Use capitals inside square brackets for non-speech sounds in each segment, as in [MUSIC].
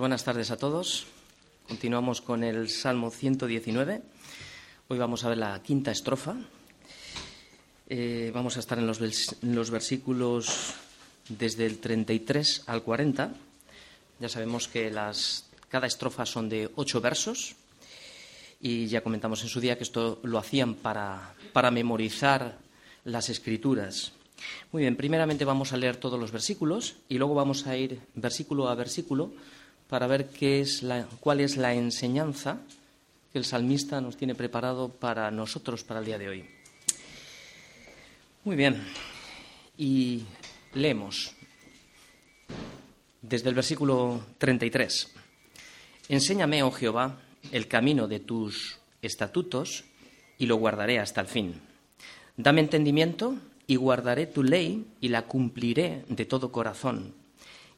Pues buenas tardes a todos. Continuamos con el Salmo 119. Hoy vamos a ver la quinta estrofa. Eh, vamos a estar en los, versículos desde el 33 al 40. Ya sabemos que las, cada estrofa son de ocho versos y ya comentamos en su día que esto lo hacían para, para memorizar las escrituras. Muy bien, primeramente vamos a leer todos los versículos y luego vamos a ir versículo a versículo para ver qué es cuál es la enseñanza que el salmista nos tiene preparado para nosotros para el día de hoy. Muy bien, y leemos desde el versículo 33. Enséñame, oh Jehová, el camino de tus estatutos y lo guardaré hasta el fin. Dame entendimiento y guardaré tu ley y la cumpliré de todo corazón.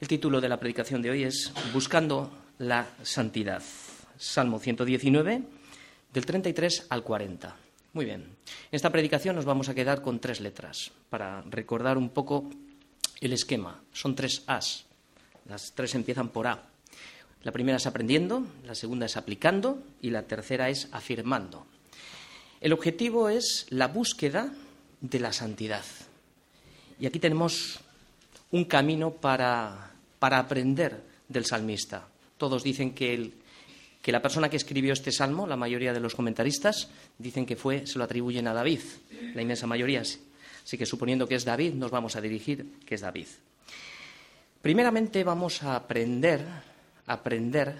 El título de la predicación de hoy es Buscando la santidad. Salmo 119, del 33 al 40. Muy bien. En esta predicación nos vamos a quedar con tres letras para recordar un poco el esquema. Son tres As. Las tres empiezan por A. La primera es aprendiendo, la segunda es aplicando y la tercera es afirmando. El objetivo es la búsqueda de la santidad. Y aquí tenemos un camino para, aprender del salmista. Todos dicen que, que la persona que escribió este salmo, la mayoría de los comentaristas, dicen que fue, se lo atribuyen a David, la inmensa mayoría. Así que suponiendo que es David, nos vamos a dirigir que es David. Primeramente vamos a aprender, aprender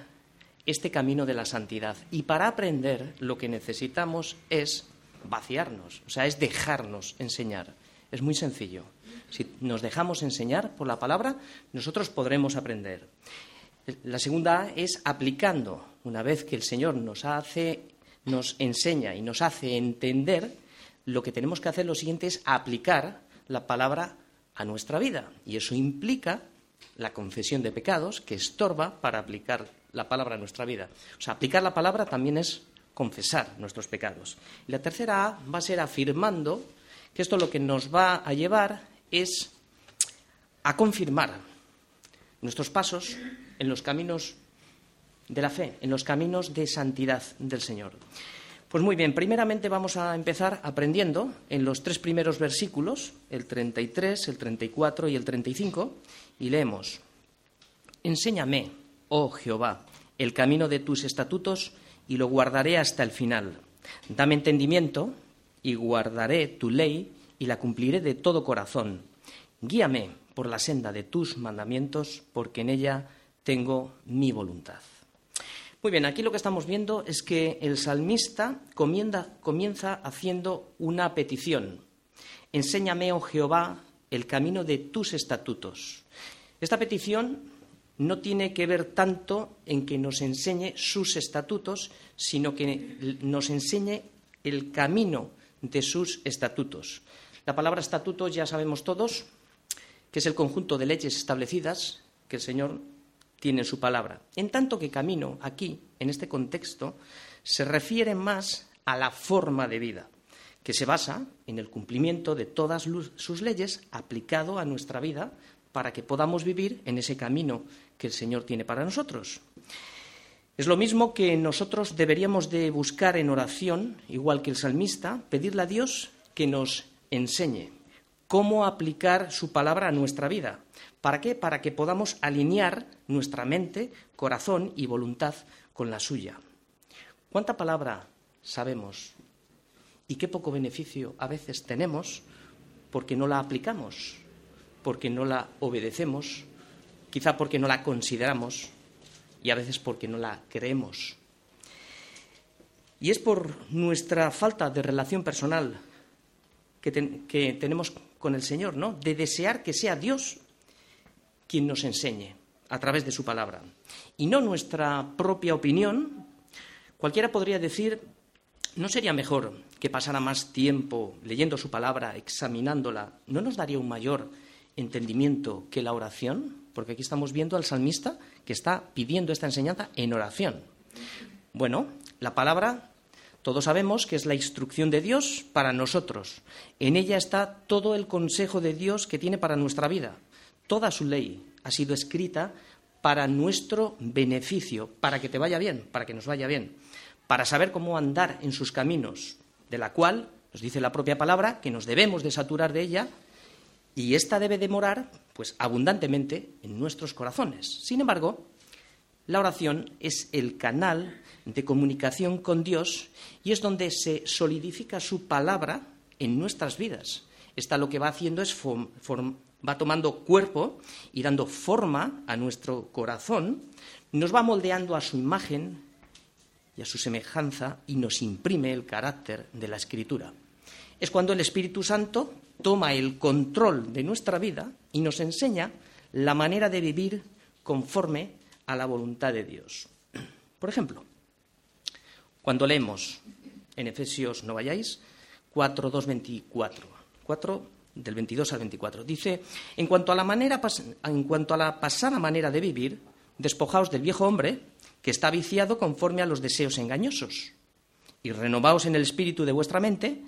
este camino de la santidad. Y para aprender lo que necesitamos es vaciarnos, o sea, es dejarnos enseñar. Es muy sencillo. Si nos dejamos enseñar por la palabra, nosotros podremos aprender. La segunda es aplicando. Una vez que el Señor nos hace, nos enseña y nos hace entender, lo que tenemos que hacer lo siguiente es aplicar la palabra a nuestra vida. Y eso implica la confesión de pecados, que estorba para aplicar la palabra a nuestra vida. O sea, aplicar la palabra también es confesar nuestros pecados. Y la tercera A va a ser afirmando que esto lo que nos va a llevar es a confirmar nuestros pasos en los caminos de la fe, en los caminos de santidad del Señor. Pues muy bien, primeramente vamos a empezar aprendiendo en los tres primeros versículos, el 33, el 34 y el 35, y leemos, Enséñame, oh Jehová, el camino de tus estatutos y lo guardaré hasta el final. Dame entendimiento y guardaré tu ley y la cumpliré de todo corazón. Guíame por la senda de tus mandamientos, porque en ella tengo mi voluntad. Muy bien, aquí lo que estamos viendo es que el salmista comienza haciendo una petición. Enséñame, oh Jehová, el camino de tus estatutos. Esta petición no tiene que ver tanto en que nos enseñe sus estatutos, sino que nos enseñe el camino de sus estatutos. La palabra estatutos ya sabemos todos que es el conjunto de leyes establecidas que el Señor tiene en su palabra. En tanto que camino aquí, en este contexto, se refiere más a la forma de vida, que se basa en el cumplimiento de todas sus leyes aplicado a nuestra vida para que podamos vivir en ese camino que el Señor tiene para nosotros. Es lo mismo que nosotros deberíamos de buscar en oración, igual que el salmista, pedirle a Dios que nos enseñe cómo aplicar su palabra a nuestra vida. ¿Para qué? Para que podamos alinear nuestra mente, corazón y voluntad con la suya. ¿Cuánta palabra sabemos y qué poco beneficio a veces tenemos porque no la aplicamos, porque no la obedecemos, quizá porque no la consideramos y a veces porque no la creemos. Y es por nuestra falta de relación personal que, tenemos con el Señor, ¿no? De desear que sea Dios quien nos enseñe. a través de su palabra. Y no nuestra propia opinión. Cualquiera podría decir, ¿no sería mejor que pasara más tiempo leyendo su palabra, examinándola? ¿No nos daría un mayor entendimiento que la oración? Porque aquí estamos viendo al salmista que está pidiendo esta enseñanza en oración. Bueno, la palabra todos sabemos que es la instrucción de Dios para nosotros. En ella está todo el consejo de Dios que tiene para nuestra vida. Toda su ley ha sido escrita para nuestro beneficio, para que te vaya bien, para que nos vaya bien, para saber cómo andar en sus caminos, de la cual nos dice la propia palabra que nos debemos de saturar de ella y ésta debe demorar pues abundantemente en nuestros corazones. Sin embargo, la oración es el canal de comunicación con Dios y es donde se solidifica su palabra en nuestras vidas. Esta lo que va haciendo es va tomando cuerpo y dando forma a nuestro corazón, nos va moldeando a su imagen y a su semejanza y nos imprime el carácter de la escritura. Es cuando el Espíritu Santo toma el control de nuestra vida y nos enseña la manera de vivir conforme a la voluntad de Dios. Por ejemplo, cuando leemos en Efesios, no vayáis, 4, 2, 24, 4 del 22 al 24, dice, en cuanto a la, manera, en cuanto a la pasada manera de vivir, despojaos del viejo hombre, que está viciado conforme a los deseos engañosos, y renovaos en el espíritu de vuestra mente,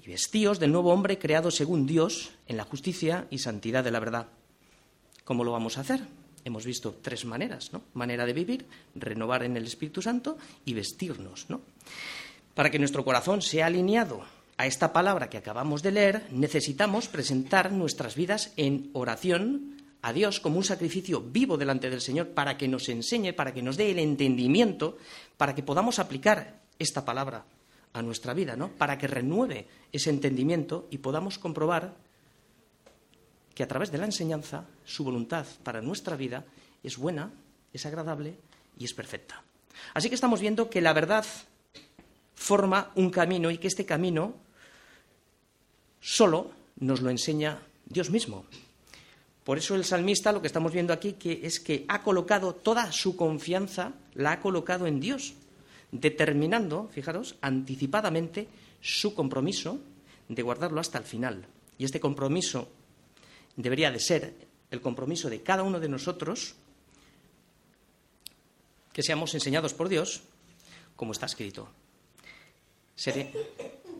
y vestíos del nuevo hombre creado según Dios en la justicia y santidad de la verdad. ¿Cómo lo vamos a hacer? Hemos visto tres maneras, ¿no? Manera de vivir, renovar en el Espíritu Santo y vestirnos, ¿no? Para que nuestro corazón sea alineado a esta palabra que acabamos de leer, necesitamos presentar nuestras vidas en oración a Dios como un sacrificio vivo delante del Señor para que nos enseñe, para que nos dé el entendimiento, para que podamos aplicar esta palabra a nuestra vida, ¿no? Para que renueve ese entendimiento y podamos comprobar que a través de la enseñanza su voluntad para nuestra vida es buena, es agradable y es perfecta. Así que estamos viendo que la verdad forma un camino y que este camino solo nos lo enseña Dios mismo. Por eso el salmista lo que estamos viendo aquí que es que ha colocado toda su confianza, la ha colocado en Dios, determinando, fijaros, anticipadamente su compromiso de guardarlo hasta el final. Y este compromiso debería de ser el compromiso de cada uno de nosotros que seamos enseñados por Dios, como está escrito. Seré,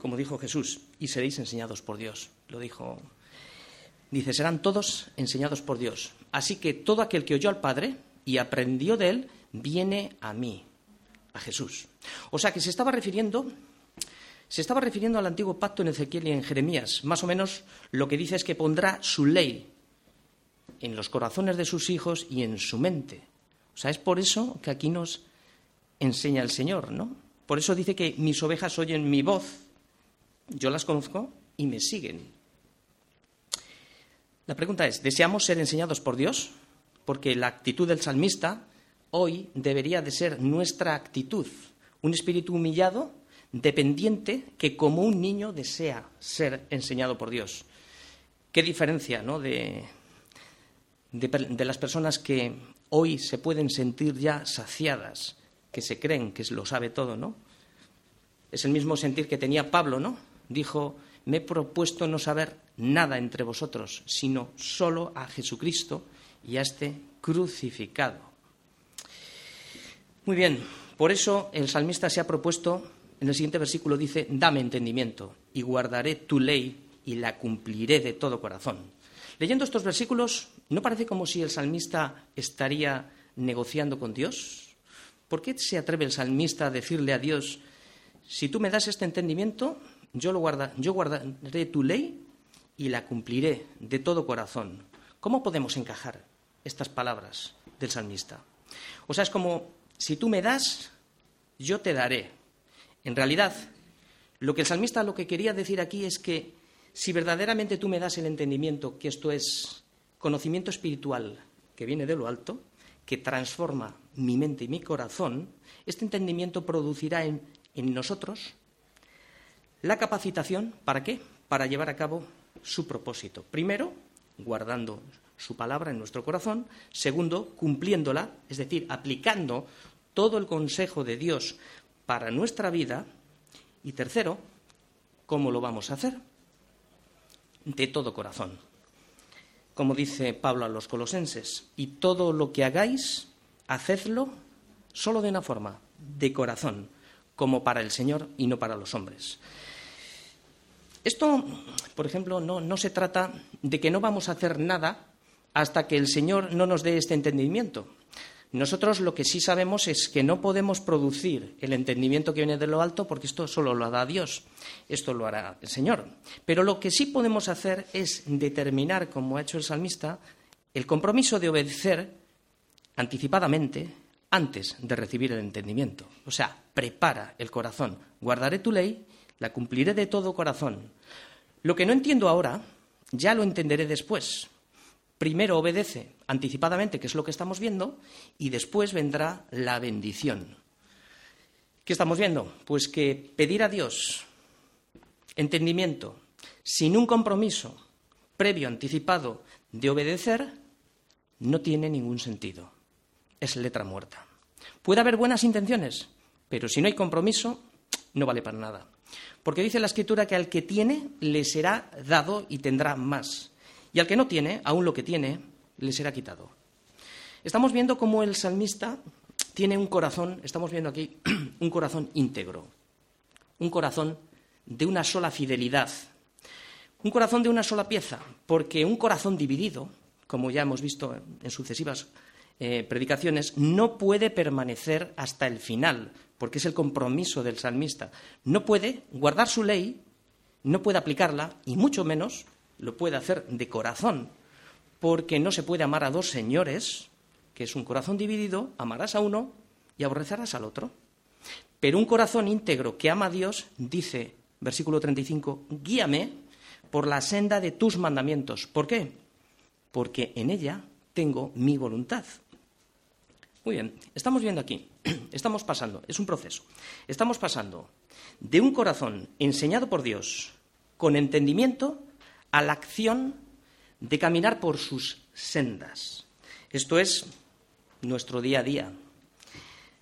como dijo Jesús, y seréis enseñados por Dios. Lo dijo. Dice, serán todos enseñados por Dios. Así que todo aquel que oyó al Padre y aprendió de él, viene a mí, a Jesús. O sea que se estaba refiriendo se estaba refiriendo al antiguo pacto en Ezequiel y en Jeremías. Más o menos lo que dice es que pondrá su ley en los corazones de sus hijos y en su mente. O sea, es por eso que aquí nos enseña el Señor, ¿no? Por eso dice que mis ovejas oyen mi voz, yo las conozco y me siguen. La pregunta es, ¿deseamos ser enseñados por Dios? Porque la actitud del salmista hoy debería de ser nuestra actitud. Un espíritu humillado dependiente que como un niño desea ser enseñado por Dios. Qué diferencia ¿no? de, de, las personas que hoy se pueden sentir ya saciadas, que se creen que lo sabe todo, ¿no? Es el mismo sentir que tenía Pablo, ¿no? Dijo, me he propuesto no saber nada entre vosotros, sino solo a Jesucristo y a este crucificado. Muy bien, por eso el salmista se ha propuesto en el siguiente versículo dice, dame entendimiento y guardaré tu ley y la cumpliré de todo corazón. Leyendo estos versículos, ¿no parece como si el salmista estaría negociando con Dios? ¿Por qué se atreve el salmista a decirle a Dios, si tú me das este entendimiento, yo, lo yo guardaré tu ley y la cumpliré de todo corazón? ¿Cómo podemos encajar estas palabras del salmista? O sea, es como, si tú me das, yo te daré. En realidad, lo que el salmista lo que quería decir aquí es que si verdaderamente tú me das el entendimiento que esto es conocimiento espiritual que viene de lo alto, que transforma mi mente y mi corazón, este entendimiento producirá en, nosotros la capacitación, ¿para qué? Para llevar a cabo su propósito. Primero, guardando su palabra en nuestro corazón. Segundo, cumpliéndola, es decir, aplicando todo el consejo de Dios para nuestra vida. Y tercero, ¿cómo lo vamos a hacer? De todo corazón. Como dice Pablo a los colosenses, y todo lo que hagáis, hacedlo solo de una forma, de corazón, como para el Señor y no para los hombres. Esto, por ejemplo, no, no se trata de que no vamos a hacer nada hasta que el Señor no nos dé este entendimiento. Nosotros lo que sí sabemos es que no podemos producir el entendimiento que viene de lo alto porque esto solo lo da Dios, esto lo hará el Señor. Pero lo que sí podemos hacer es determinar, como ha hecho el salmista, el compromiso de obedecer anticipadamente antes de recibir el entendimiento. O sea, prepara el corazón. Guardaré tu ley, la cumpliré de todo corazón. Lo que no entiendo ahora, ya lo entenderé después. Primero obedece anticipadamente, que es lo que estamos viendo, y después vendrá la bendición. ¿Qué estamos viendo? Pues que pedir a Dios entendimiento sin un compromiso previo, anticipado de obedecer, no tiene ningún sentido. Es letra muerta. Puede haber buenas intenciones, pero si no hay compromiso, no vale para nada. Porque dice la Escritura que al que tiene le será dado y tendrá más. Y al que no tiene, aún lo que tiene, le será quitado. Estamos viendo cómo el salmista tiene un corazón, estamos viendo aquí, [CLEARS THROAT] un corazón íntegro, un corazón de una sola fidelidad, un corazón de una sola pieza, porque un corazón dividido, como ya hemos visto en sucesivas eh, predicaciones, no puede permanecer hasta el final, porque es el compromiso del salmista. No puede guardar su ley, no puede aplicarla, y mucho menos lo puede hacer de corazón, porque no se puede amar a dos señores, que es un corazón dividido, amarás a uno y aborrecerás al otro. Pero un corazón íntegro que ama a Dios dice, versículo 35, guíame por la senda de tus mandamientos. ¿Por qué? Porque en ella tengo mi voluntad. Muy bien, estamos viendo aquí, [CLEARS THROAT] estamos pasando, es un proceso, estamos pasando de un corazón enseñado por Dios con entendimiento a la acción de caminar por sus sendas. Esto es nuestro día a día.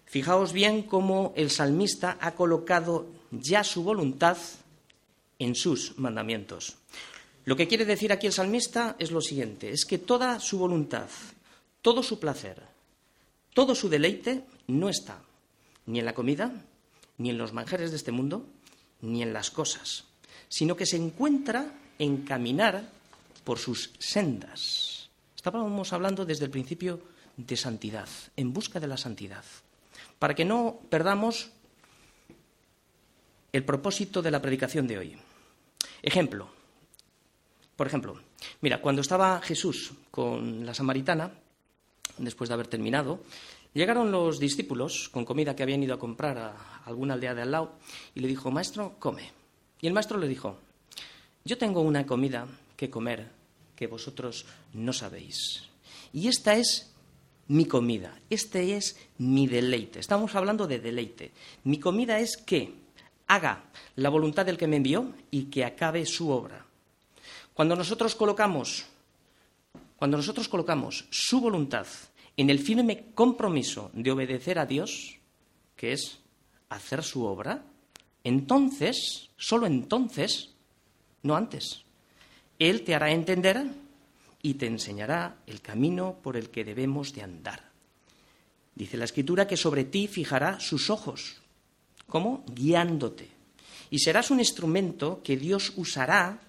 Fijaos bien cómo el salmista ha colocado ya su voluntad en sus mandamientos. Lo que quiere decir aquí el salmista es lo siguiente, es que toda su voluntad, todo su placer, todo su deleite no está ni en la comida, ni en los manjares de este mundo, ni en las cosas, sino que se encuentra en caminar por sus sendas. Estábamos hablando desde el principio de santidad, en busca de la santidad, para que no perdamos el propósito de la predicación de hoy. Ejemplo, por ejemplo, mira, cuando estaba Jesús con la samaritana, después de haber terminado, llegaron los discípulos con comida que habían ido a comprar a alguna aldea de al lado y le dijo, maestro, come. Y el maestro le dijo, yo tengo una comida que comer que vosotros no sabéis. Y esta es mi comida, este es mi deleite. Estamos hablando de deleite. Mi comida es que haga la voluntad del que me envió y que acabe su obra. Cuando nosotros colocamos cuando nosotros colocamos su voluntad en el firme compromiso de obedecer a Dios, que es hacer su obra, entonces, solo entonces, no antes. Él te hará entender y te enseñará el camino por el que debemos de andar. Dice la Escritura que sobre ti fijará sus ojos. ¿Cómo? Guiándote. Y serás un instrumento que Dios usará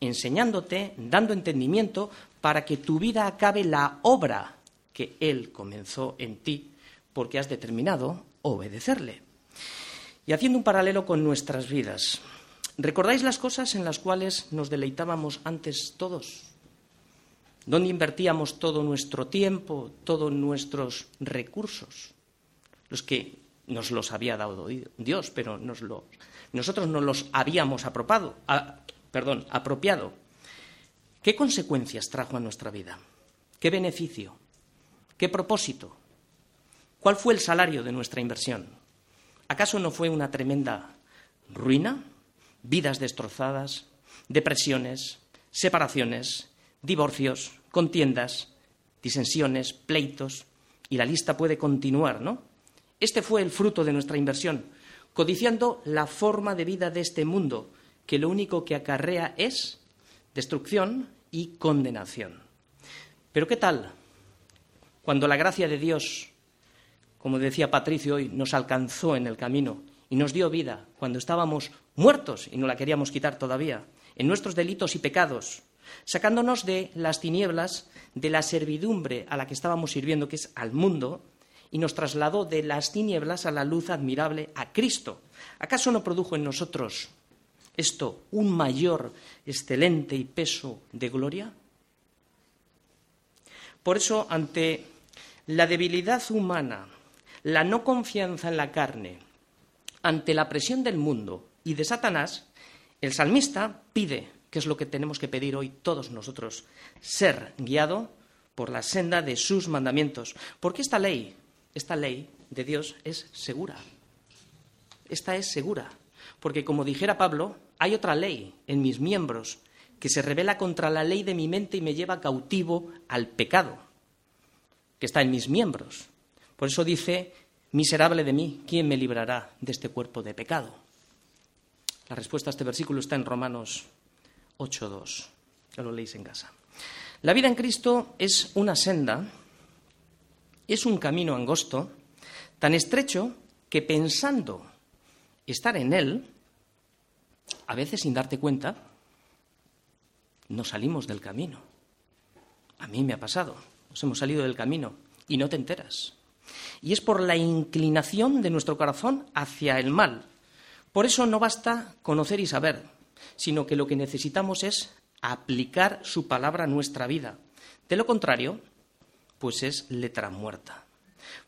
enseñándote, dando entendimiento, para que tu vida acabe la obra que Él comenzó en ti, porque has determinado obedecerle. Y haciendo un paralelo con nuestras vidas, ¿Recordáis las cosas en las cuales nos deleitábamos antes todos? ¿Dónde invertíamos todo nuestro tiempo, todos nuestros recursos? Los que nos los había dado Dios, pero nosotros no los habíamos apropado, perdón, apropiado. ¿Qué consecuencias trajo a nuestra vida? ¿Qué beneficio? ¿Qué propósito? ¿Cuál fue el salario de nuestra inversión? ¿Acaso no fue una tremenda ruina? Vidas destrozadas, depresiones, separaciones, divorcios, contiendas, disensiones, pleitos, y la lista puede continuar, ¿no? Este fue el fruto de nuestra inversión, codiciando la forma de vida de este mundo, que lo único que acarrea es destrucción y condenación. Pero ¿qué tal cuando la gracia de Dios, como decía Patricio hoy, nos alcanzó en el camino y nos dio vida cuando estábamos muertos y no la queríamos quitar todavía, en nuestros delitos y pecados, sacándonos de las tinieblas, de la servidumbre a la que estábamos sirviendo, que es al mundo, y nos trasladó de las tinieblas a la luz admirable, a Cristo. ¿Acaso no produjo en nosotros esto un mayor, excelente y peso de gloria? Por eso, ante la debilidad humana, la no confianza en la carne, ante la presión del mundo y de Satanás, el salmista pide, que es lo que tenemos que pedir hoy todos nosotros, ser guiado por la senda de sus mandamientos. Porque esta ley, esta ley de Dios es segura. Esta es segura. Porque como dijera Pablo, hay otra ley en mis miembros que se revela contra la ley de mi mente y me lleva cautivo al pecado, que está en mis miembros. Por eso dice, miserable de mí, ¿quién me librará de este cuerpo de pecado? La respuesta a este versículo está en Romanos 8.2, que lo leéis en casa. La vida en Cristo es una senda, es un camino angosto, tan estrecho que pensando estar en él, a veces sin darte cuenta, nos salimos del camino. A mí me ha pasado, nos hemos salido del camino y no te enteras. Y es por la inclinación de nuestro corazón hacia el mal. Por eso no basta conocer y saber, sino que lo que necesitamos es aplicar su palabra a nuestra vida. De lo contrario, pues es letra muerta.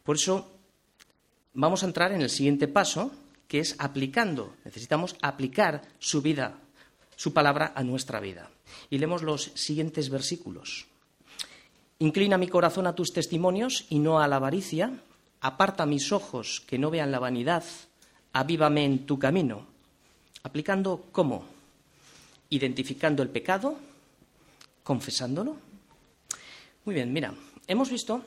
Por eso vamos a entrar en el siguiente paso, que es aplicando. Necesitamos aplicar su vida, su palabra a nuestra vida. Y leemos los siguientes versículos. Inclina mi corazón a tus testimonios y no a la avaricia. Aparta mis ojos que no vean la vanidad. Avívame en tu camino. Aplicando cómo? Identificando el pecado, confesándolo. Muy bien, mira, hemos visto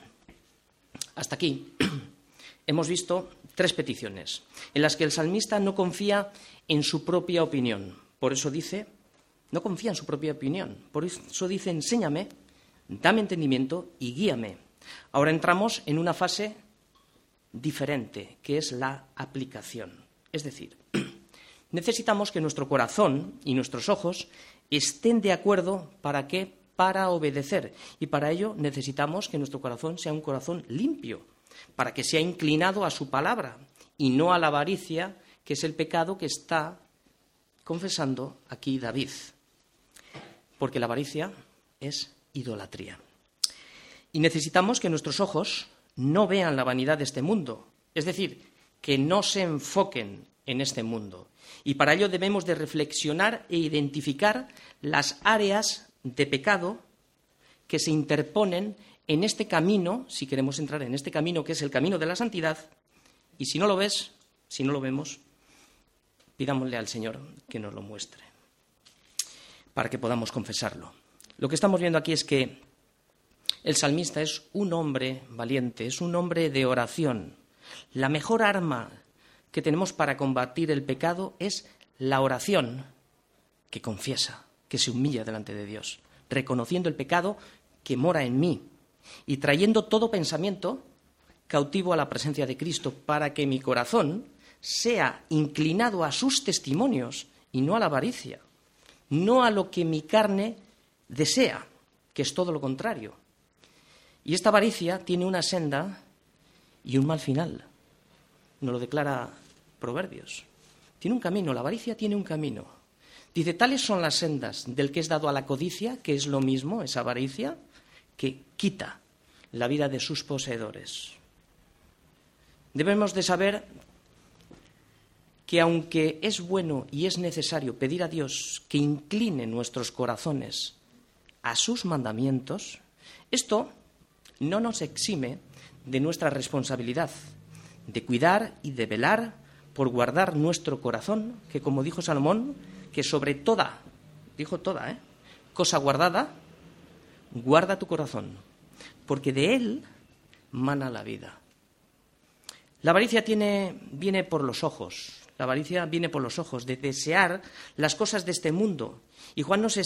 hasta aquí [CLEARS THROAT] hemos visto tres peticiones en las que el salmista no confía en su propia opinión. Por eso dice, no confía en su propia opinión. Por eso dice, enséñame, dame entendimiento y guíame. Ahora entramos en una fase diferente, que es la aplicación. Es decir, [CLEARS THROAT] necesitamos que nuestro corazón y nuestros ojos estén de acuerdo para que para obedecer y para ello necesitamos que nuestro corazón sea un corazón limpio, para que sea inclinado a su palabra y no a la avaricia, que es el pecado que está confesando aquí David. Porque la avaricia es idolatría. Y necesitamos que nuestros ojos no vean la vanidad de este mundo, es decir, que no se enfoquen en este mundo. Y para ello debemos de reflexionar e identificar las áreas de pecado que se interponen en este camino, si queremos entrar en este camino que es el camino de la santidad, y si no lo ves, si no lo vemos, pidámosle al Señor que nos lo muestre, para que podamos confesarlo. Lo que estamos viendo aquí es que el salmista es un hombre valiente, es un hombre de oración. La mejor arma que tenemos para combatir el pecado es la oración que confiesa, que se humilla delante de Dios, reconociendo el pecado que mora en mí y trayendo todo pensamiento cautivo a la presencia de Cristo para que mi corazón sea inclinado a sus testimonios y no a la avaricia, no a lo que mi carne desea, que es todo lo contrario. Y esta avaricia tiene una senda y un mal final. Nos lo declara Proverbios. Tiene un camino, la avaricia tiene un camino. Dice, tales son las sendas del que es dado a la codicia, que es lo mismo, esa avaricia, que quita la vida de sus poseedores. Debemos de saber que aunque es bueno y es necesario pedir a Dios que incline nuestros corazones a sus mandamientos, esto no nos exime de nuestra responsabilidad de cuidar y de velar por guardar nuestro corazón, que como dijo Salomón, que sobre toda, dijo toda, ¿eh? cosa guardada, guarda tu corazón, porque de él mana la vida. La avaricia tiene, viene por los ojos, la avaricia viene por los ojos, de desear las cosas de este mundo. Y Juan nos,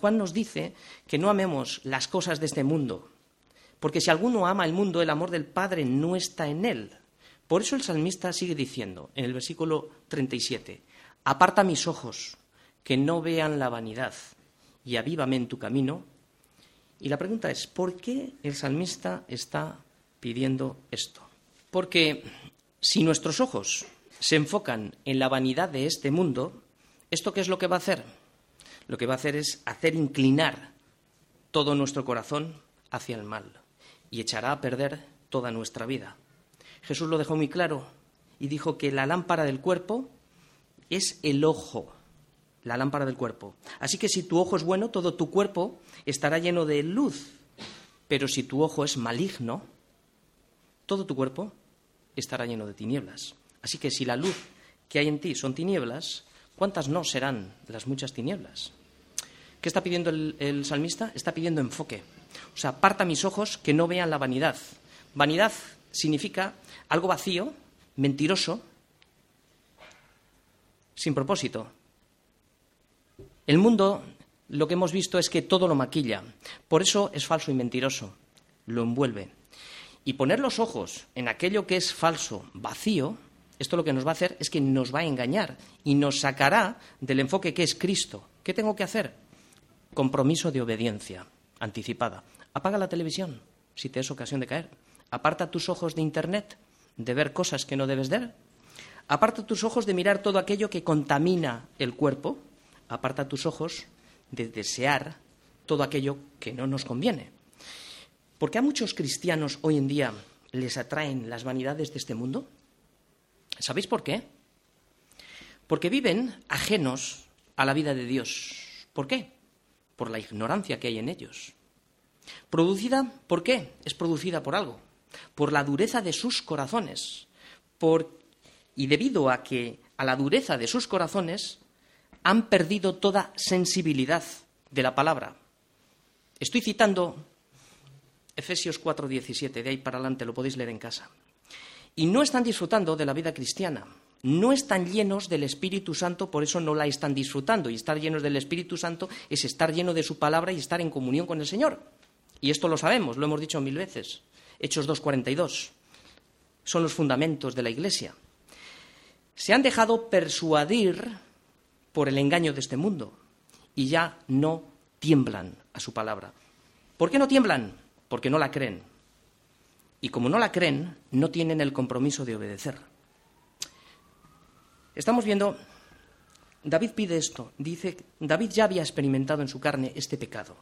Juan nos dice que no amemos las cosas de este mundo, porque si alguno ama el mundo, el amor del Padre no está en él. Por eso el salmista sigue diciendo en el versículo 37, aparta mis ojos, que no vean la vanidad, y avívame en tu camino. Y la pregunta es, ¿por qué el salmista está pidiendo esto? Porque si nuestros ojos se enfocan en la vanidad de este mundo, ¿esto qué es lo que va a hacer? Lo que va a hacer es hacer inclinar todo nuestro corazón hacia el mal y echará a perder toda nuestra vida. Jesús lo dejó muy claro y dijo que la lámpara del cuerpo es el ojo, la lámpara del cuerpo. Así que si tu ojo es bueno, todo tu cuerpo estará lleno de luz. Pero si tu ojo es maligno, todo tu cuerpo estará lleno de tinieblas. Así que si la luz que hay en ti son tinieblas, ¿cuántas no serán las muchas tinieblas? ¿Qué está pidiendo el, salmista? Está pidiendo enfoque. O sea, aparta mis ojos que no vean la vanidad. Vanidad significa algo vacío, mentiroso, sin propósito. El mundo lo que hemos visto es que todo lo maquilla. Por eso es falso y mentiroso. Lo envuelve. Y poner los ojos en aquello que es falso, vacío, esto lo que nos va a hacer es que nos va a engañar y nos sacará del enfoque que es Cristo. ¿Qué tengo que hacer? Compromiso de obediencia anticipada. Apaga la televisión si te es ocasión de caer. Aparta tus ojos de Internet, de ver cosas que no debes ver. Aparta tus ojos de mirar todo aquello que contamina el cuerpo. Aparta tus ojos de desear todo aquello que no nos conviene. Porque a muchos cristianos hoy en día les atraen las vanidades de este mundo. ¿Sabéis por qué? Porque viven ajenos a la vida de Dios. ¿Por qué? Por la ignorancia que hay en ellos. Producida, ¿por qué? Es producida por algo. Por la dureza de sus corazones. y debido a que a la dureza de sus corazones han perdido toda sensibilidad de la palabra. Estoy citando Efesios 4:17, de ahí para adelante lo podéis leer en casa. Y no están disfrutando de la vida cristiana. No están llenos del Espíritu Santo, por eso no la están disfrutando. Y estar llenos del Espíritu Santo es estar lleno de su palabra y estar en comunión con el Señor. Y esto lo sabemos, lo hemos dicho mil veces. Hechos 2.42. Son los fundamentos de la Iglesia. Se han dejado persuadir por el engaño de este mundo y ya no tiemblan a su palabra. ¿Por qué no tiemblan? Porque no la creen. Y como no la creen, no tienen el compromiso de obedecer. Estamos viendo, David pide esto, dice, David ya había experimentado en su carne este pecado.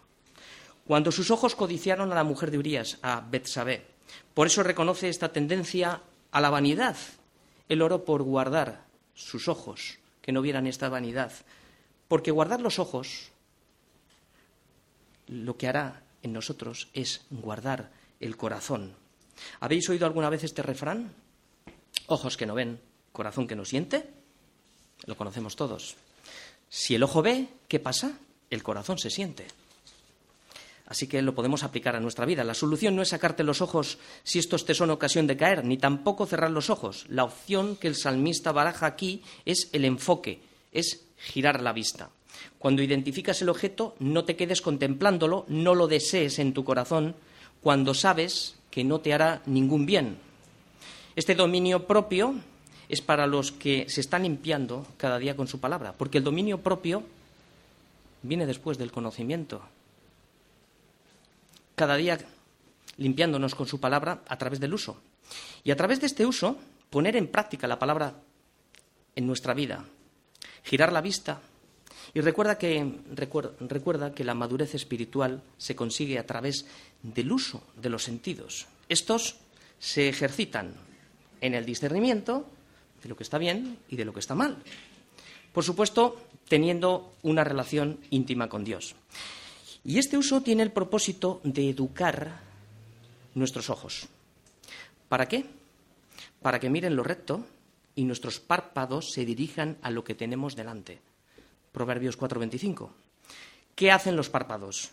Cuando sus ojos codiciaron a la mujer de Urías, a Betsabé. Por eso reconoce esta tendencia a la vanidad. Él oró por guardar sus ojos, que no vieran esta vanidad. Porque guardar los ojos lo que hará en nosotros es guardar el corazón. ¿Habéis oído alguna vez este refrán? Ojos que no ven, corazón que no siente. Lo conocemos todos. Si el ojo ve, ¿qué pasa? El corazón se siente. Así que lo podemos aplicar a nuestra vida. La solución no es sacarte los ojos si estos te son ocasión de caer, ni tampoco cerrar los ojos. La opción que el salmista baraja aquí es el enfoque, es girar la vista. Cuando identificas el objeto, no te quedes contemplándolo, no lo desees en tu corazón, cuando sabes que no te hará ningún bien. Este dominio propio es para los que se están limpiando cada día con su palabra, porque el dominio propio viene después del conocimiento cada día limpiándonos con su palabra a través del uso. Y a través de este uso, poner en práctica la palabra en nuestra vida, girar la vista. Y recuerda que, recuerda, que la madurez espiritual se consigue a través del uso de los sentidos. Estos se ejercitan en el discernimiento de lo que está bien y de lo que está mal. Por supuesto, teniendo una relación íntima con Dios. Y este uso tiene el propósito de educar nuestros ojos. ¿Para qué? Para que miren lo recto y nuestros párpados se dirijan a lo que tenemos delante. Proverbios 4:25. ¿Qué hacen los párpados?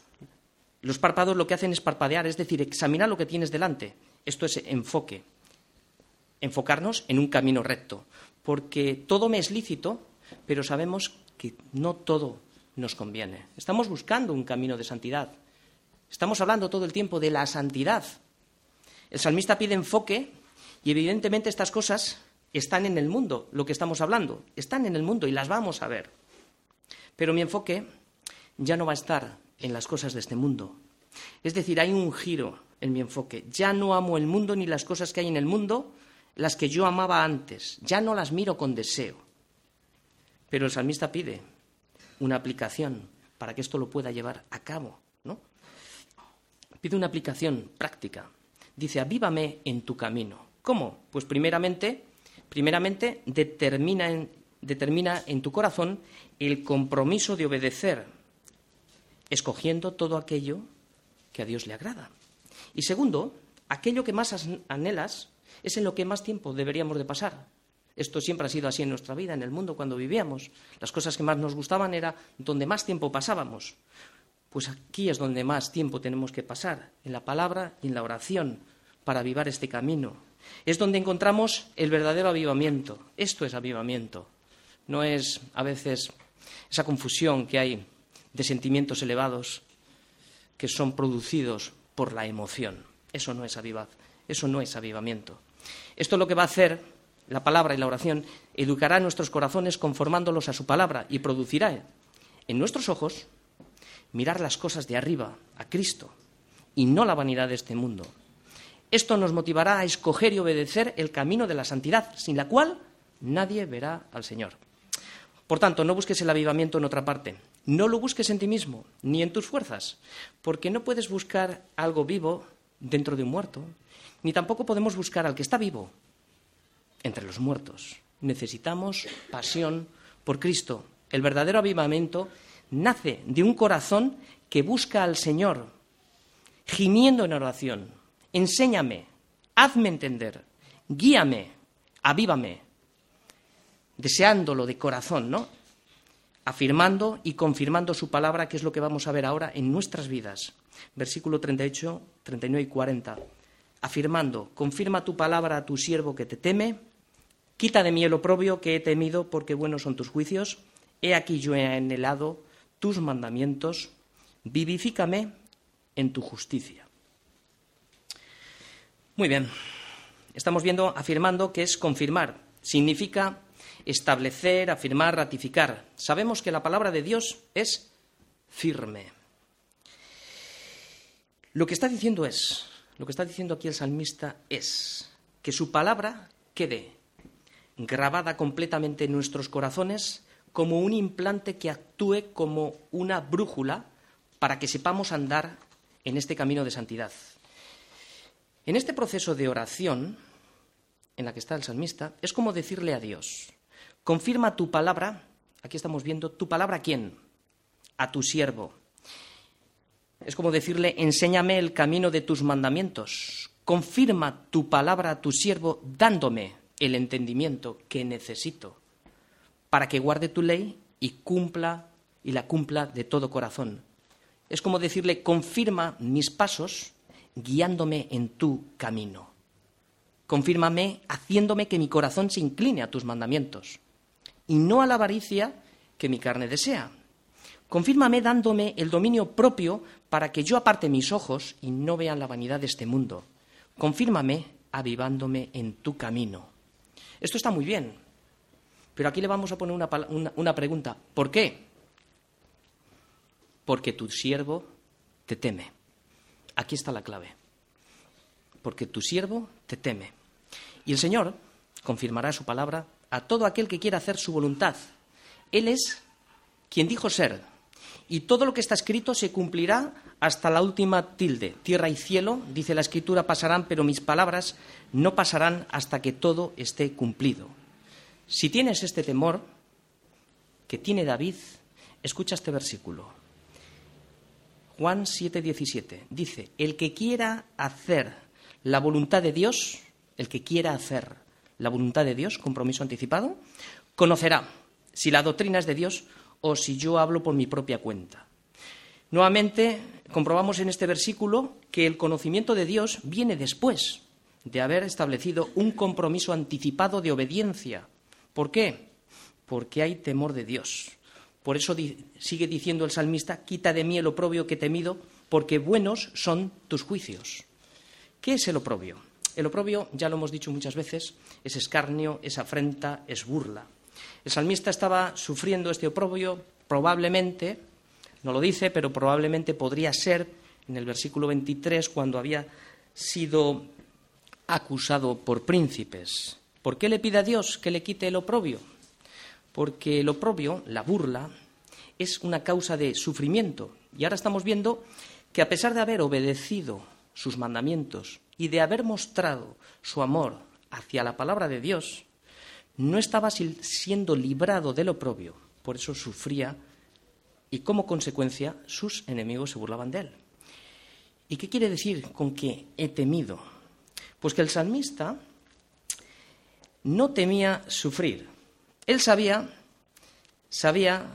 Los párpados lo que hacen es parpadear, es decir, examinar lo que tienes delante. Esto es enfoque. Enfocarnos en un camino recto. Porque todo me es lícito, pero sabemos que no todo nos conviene. Estamos buscando un camino de santidad. Estamos hablando todo el tiempo de la santidad. El salmista pide enfoque y evidentemente estas cosas están en el mundo, lo que estamos hablando, están en el mundo y las vamos a ver. Pero mi enfoque ya no va a estar en las cosas de este mundo. Es decir, hay un giro en mi enfoque. Ya no amo el mundo ni las cosas que hay en el mundo, las que yo amaba antes. Ya no las miro con deseo. Pero el salmista pide una aplicación para que esto lo pueda llevar a cabo, ¿no? Pide una aplicación práctica. Dice, avívame en tu camino. ¿Cómo? Pues primeramente, primeramente determina en, determina en tu corazón el compromiso de obedecer, escogiendo todo aquello que a Dios le agrada. Y segundo, aquello que más anhelas es en lo que más tiempo deberíamos de pasar. Esto siempre ha sido así en nuestra vida, en el mundo, cuando vivíamos. Las cosas que más nos gustaban era donde más tiempo pasábamos. Pues aquí es donde más tiempo tenemos que pasar, en la palabra y en la oración, para avivar este camino. Es donde encontramos el verdadero avivamiento. Esto es avivamiento. No es a veces esa confusión que hay de sentimientos elevados que son producidos por la emoción. Eso no es avivar, eso no es avivamiento. Esto es lo que va a hacer la palabra y la oración, educará nuestros corazones conformándolos a su palabra y producirá en nuestros ojos mirar las cosas de arriba, a Cristo, y no la vanidad de este mundo. Esto nos motivará a escoger y obedecer el camino de la santidad, sin la cual nadie verá al Señor. Por tanto, no busques el avivamiento en otra parte. No lo busques en ti mismo, ni en tus fuerzas, porque no puedes buscar algo vivo dentro de un muerto, ni tampoco podemos buscar al que está vivo entre los muertos. Necesitamos pasión por Cristo. El verdadero avivamiento nace de un corazón que busca al Señor, gimiendo en oración. Enséñame, hazme entender, guíame, avívame, deseándolo de corazón, ¿no? Afirmando y confirmando su palabra, que es lo que vamos a ver ahora en nuestras vidas. Versículo 38, 39 y 40. Afirmando, confirma tu palabra a tu siervo que te teme, quita de mí el oprobio que he temido, porque buenos son tus juicios. He aquí yo he anhelado tus mandamientos, vivifícame en tu justicia. Muy bien, estamos viendo, afirmando que es confirmar, significa establecer, afirmar, ratificar. Sabemos que la palabra de Dios es firme. Lo que está diciendo es, lo que está diciendo aquí el salmista es que su palabra quede grabada completamente en nuestros corazones como un implante que actúe como una brújula para que sepamos andar en este camino de santidad. En este proceso de oración en la que está el salmista, es como decirle a Dios, Confirma tu palabra, aquí estamos viendo, tu palabra a quién? A tu siervo. Es como decirle, enséñame el camino de tus mandamientos. Confirma tu palabra a tu siervo dándome el entendimiento que necesito para que guarde tu ley y cumpla y la cumpla de todo corazón. Es como decirle, confirma mis pasos guiándome en tu camino. Confírmame haciéndome que mi corazón se incline a tus mandamientos y no a la avaricia que mi carne desea. Confírmame dándome el dominio propio para que yo aparte mis ojos y no vean la vanidad de este mundo. Confírmame avivándome en tu camino. Esto está muy bien, pero aquí le vamos a poner una, una pregunta. ¿Por qué? Porque tu siervo te teme. Aquí está la clave. Porque tu siervo te teme. Y el Señor confirmará su palabra a todo aquel que quiera hacer su voluntad. Él es quien dijo ser, y todo lo que está escrito se cumplirá hasta la última tilde. Tierra y cielo, dice la escritura, pasarán, pero mis palabras no pasarán hasta que todo esté cumplido. Si tienes este temor que tiene David, escucha este versículo. Juan 7:17 dice, el que quiera hacer la voluntad de Dios, el que quiera hacer la voluntad de Dios, compromiso anticipado, conocerá si la doctrina es de Dios o si yo hablo por mi propia cuenta. Nuevamente, comprobamos en este versículo que el conocimiento de Dios viene después de haber establecido un compromiso anticipado de obediencia. ¿Por qué? Porque hay temor de Dios. Por eso sigue diciendo el salmista, quita de mí el oprobio que he temido, porque buenos son tus juicios. ¿Qué es el oprobio? El oprobio, ya lo hemos dicho muchas veces, es escarnio, es afrenta, es burla. El salmista estaba sufriendo este oprobio probablemente, no lo dice, pero probablemente podría ser en el versículo 23 cuando había sido acusado por príncipes. ¿Por qué le pide a Dios que le quite el oprobio? Porque el oprobio, la burla, es una causa de sufrimiento. Y ahora estamos viendo que a pesar de haber obedecido sus mandamientos y de haber mostrado su amor hacia la palabra de Dios, no estaba siendo librado del oprobio, por eso sufría y como consecuencia sus enemigos se burlaban de él. ¿Y qué quiere decir con que he temido? Pues que el salmista no temía sufrir. Él sabía, sabía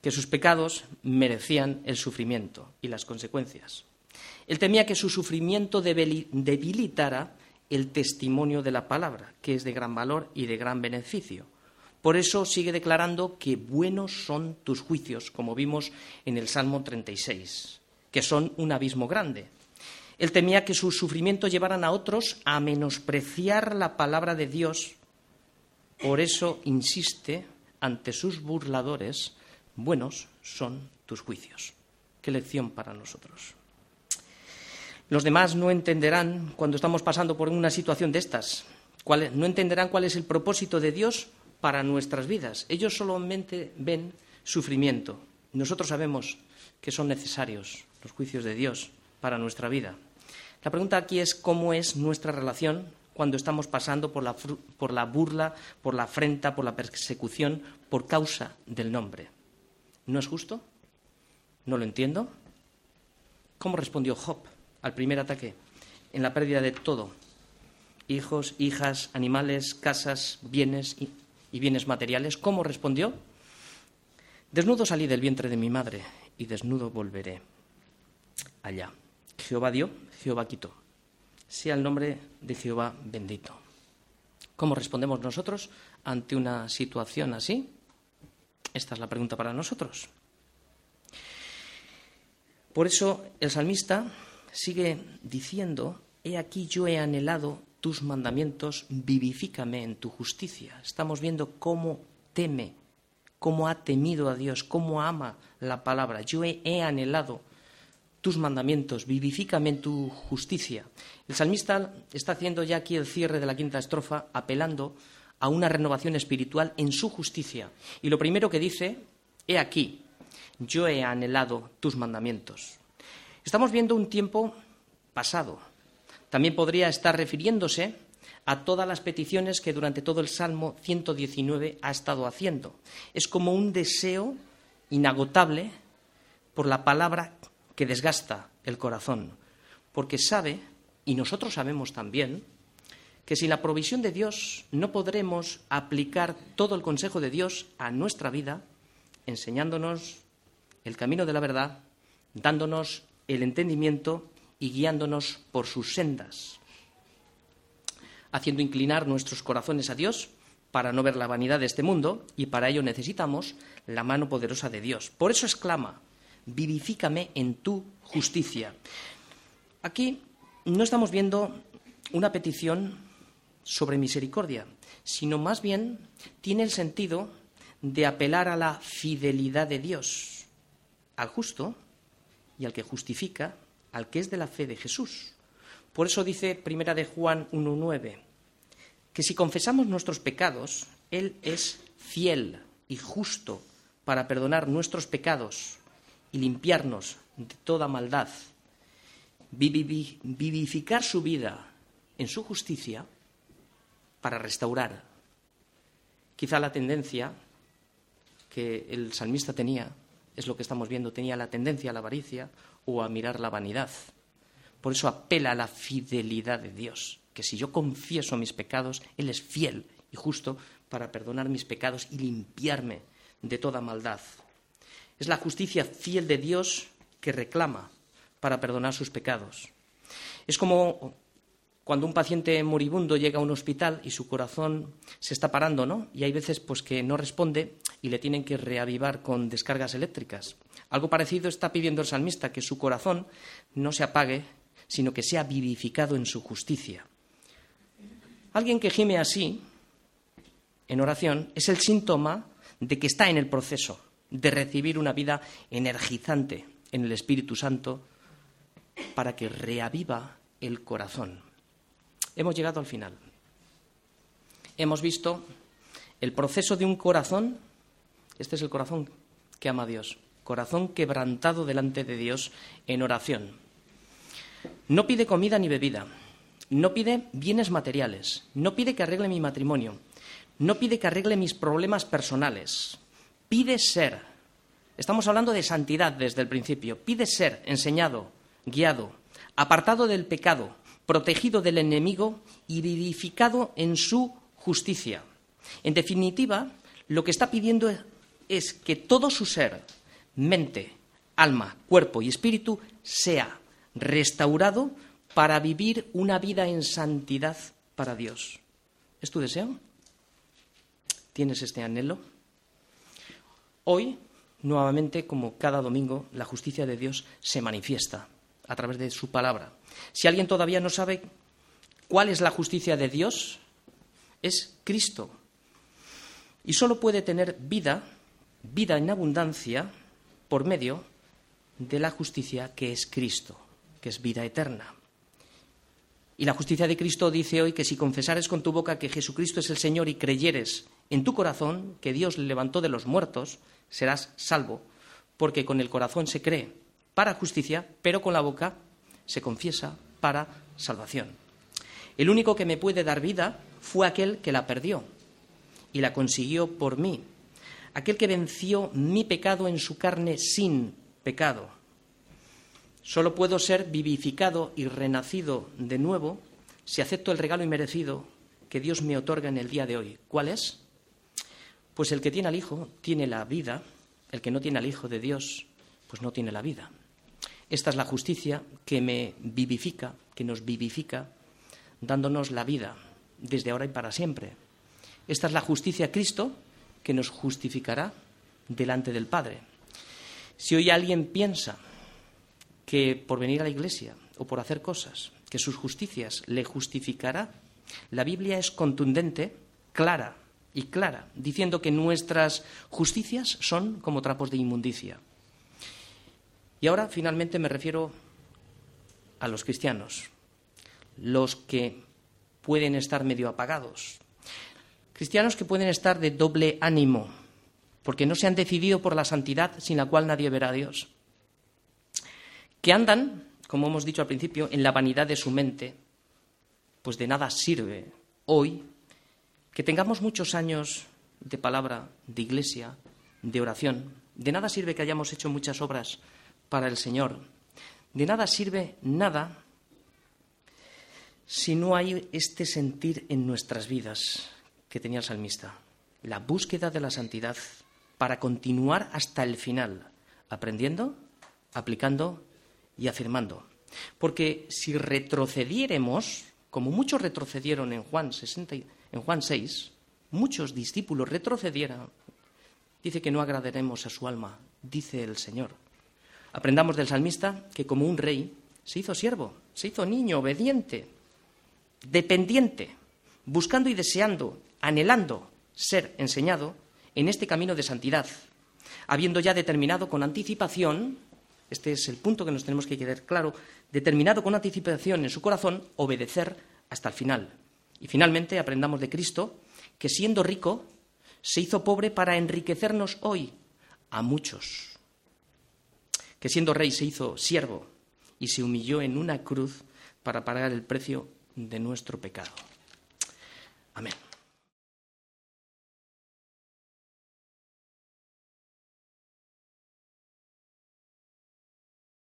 que sus pecados merecían el sufrimiento y las consecuencias. Él temía que su sufrimiento debilitara el testimonio de la palabra, que es de gran valor y de gran beneficio. Por eso sigue declarando que buenos son tus juicios, como vimos en el Salmo 36, que son un abismo grande. Él temía que sus sufrimientos llevaran a otros a menospreciar la palabra de Dios. Por eso insiste ante sus burladores, buenos son tus juicios. Qué lección para nosotros. Los demás no entenderán cuando estamos pasando por una situación de estas. no entenderán cuál es el propósito de Dios para nuestras vidas. Ellos solamente ven sufrimiento. Nosotros sabemos que son necesarios los juicios de Dios para nuestra vida. La pregunta aquí es cómo es nuestra relación cuando estamos pasando por la, por la burla, por la afrenta, por la persecución, por causa del nombre. ¿No es justo? ¿No lo entiendo? ¿Cómo respondió Job? Al primer ataque, en la pérdida de todo, hijos, hijas, animales, casas, bienes y, bienes materiales. ¿Cómo respondió? Desnudo salí del vientre de mi madre y desnudo volveré allá. Jehová dio, Jehová quitó. Sea el nombre de Jehová bendito. ¿Cómo respondemos nosotros ante una situación así? Esta es la pregunta para nosotros. Por eso el salmista sigue diciendo, he aquí yo he anhelado tus mandamientos, vivifícame en tu justicia. Estamos viendo cómo teme, cómo ha temido a Dios, cómo ama la palabra. Yo he, he anhelado tus mandamientos, vivifícame en tu justicia. El salmista está haciendo ya aquí el cierre de la quinta estrofa, apelando a una renovación espiritual en su justicia. Y lo primero que dice, he aquí, yo he anhelado tus mandamientos. Estamos viendo un tiempo pasado. También podría estar refiriéndose a todas las peticiones que durante todo el Salmo 119 ha estado haciendo. Es como un deseo inagotable por la palabra que desgasta el corazón, porque sabe, y nosotros sabemos también, que sin la provisión de Dios no podremos aplicar todo el consejo de Dios a nuestra vida, enseñándonos el camino de la verdad, dándonos el entendimiento y guiándonos por sus sendas, haciendo inclinar nuestros corazones a Dios para no ver la vanidad de este mundo y para ello necesitamos la mano poderosa de Dios. Por eso exclama, vivifícame en tu justicia. Aquí no estamos viendo una petición sobre misericordia, sino más bien tiene el sentido de apelar a la fidelidad de Dios, al justo y al que justifica, al que es de la fe de Jesús. Por eso dice Primera de Juan 1:9 que si confesamos nuestros pecados, él es fiel y justo para perdonar nuestros pecados y limpiarnos de toda maldad. Vivificar su vida en su justicia para restaurar. Quizá la tendencia que el salmista tenía es lo que estamos viendo, tenía la tendencia a la avaricia o a mirar la vanidad. Por eso apela a la fidelidad de Dios, que si yo confieso mis pecados, Él es fiel y justo para perdonar mis pecados y limpiarme de toda maldad. Es la justicia fiel de Dios que reclama para perdonar sus pecados. Es como cuando un paciente moribundo llega a un hospital y su corazón se está parando, ¿no? Y hay veces pues que no responde y le tienen que reavivar con descargas eléctricas. Algo parecido está pidiendo el salmista, que su corazón no se apague, sino que sea vivificado en su justicia. Alguien que gime así, en oración, es el síntoma de que está en el proceso de recibir una vida energizante en el Espíritu Santo para que reaviva el corazón. Hemos llegado al final. Hemos visto el proceso de un corazón, este es el corazón que ama a Dios, corazón quebrantado delante de Dios en oración. No pide comida ni bebida, no pide bienes materiales, no pide que arregle mi matrimonio, no pide que arregle mis problemas personales, pide ser. Estamos hablando de santidad desde el principio, pide ser enseñado, guiado, apartado del pecado, protegido del enemigo y vivificado en su justicia. En definitiva, lo que está pidiendo es que todo su ser, mente, alma, cuerpo y espíritu, sea restaurado para vivir una vida en santidad para Dios. ¿Es tu deseo? ¿Tienes este anhelo? Hoy, nuevamente, como cada domingo, la justicia de Dios se manifiesta a través de su palabra. Si alguien todavía no sabe cuál es la justicia de Dios, es Cristo. Y solo puede tener vida, vida en abundancia, por medio de la justicia que es Cristo, que es vida eterna. Y la justicia de Cristo dice hoy que si confesares con tu boca que Jesucristo es el Señor y creyeres en tu corazón que Dios le levantó de los muertos, serás salvo, porque con el corazón se cree para justicia, pero con la boca se confiesa para salvación. El único que me puede dar vida fue aquel que la perdió y la consiguió por mí, aquel que venció mi pecado en su carne sin pecado. Solo puedo ser vivificado y renacido de nuevo si acepto el regalo inmerecido que Dios me otorga en el día de hoy. ¿Cuál es? Pues el que tiene al Hijo tiene la vida, el que no tiene al Hijo de Dios, pues no tiene la vida. Esta es la justicia que me vivifica, que nos vivifica, dándonos la vida desde ahora y para siempre. Esta es la justicia Cristo que nos justificará delante del Padre. Si hoy alguien piensa que por venir a la iglesia o por hacer cosas, que sus justicias le justificará, la Biblia es contundente, clara y clara, diciendo que nuestras justicias son como trapos de inmundicia. Y ahora finalmente me refiero a los cristianos, los que pueden estar medio apagados, cristianos que pueden estar de doble ánimo, porque no se han decidido por la santidad sin la cual nadie verá a Dios, que andan, como hemos dicho al principio, en la vanidad de su mente, pues de nada sirve hoy que tengamos muchos años de palabra, de iglesia, de oración, de nada sirve que hayamos hecho muchas obras para el Señor. De nada sirve nada si no hay este sentir en nuestras vidas que tenía el salmista, la búsqueda de la santidad para continuar hasta el final, aprendiendo, aplicando y afirmando. Porque si retrocediéramos, como muchos retrocedieron en Juan, 60, en Juan 6, muchos discípulos retrocedieron, dice que no agradaremos a su alma, dice el Señor. Aprendamos del salmista que como un rey se hizo siervo, se hizo niño, obediente, dependiente, buscando y deseando, anhelando ser enseñado en este camino de santidad, habiendo ya determinado con anticipación, este es el punto que nos tenemos que quedar claro, determinado con anticipación en su corazón, obedecer hasta el final. Y finalmente aprendamos de Cristo que siendo rico, se hizo pobre para enriquecernos hoy a muchos que siendo rey se hizo siervo y se humilló en una cruz para pagar el precio de nuestro pecado. Amén.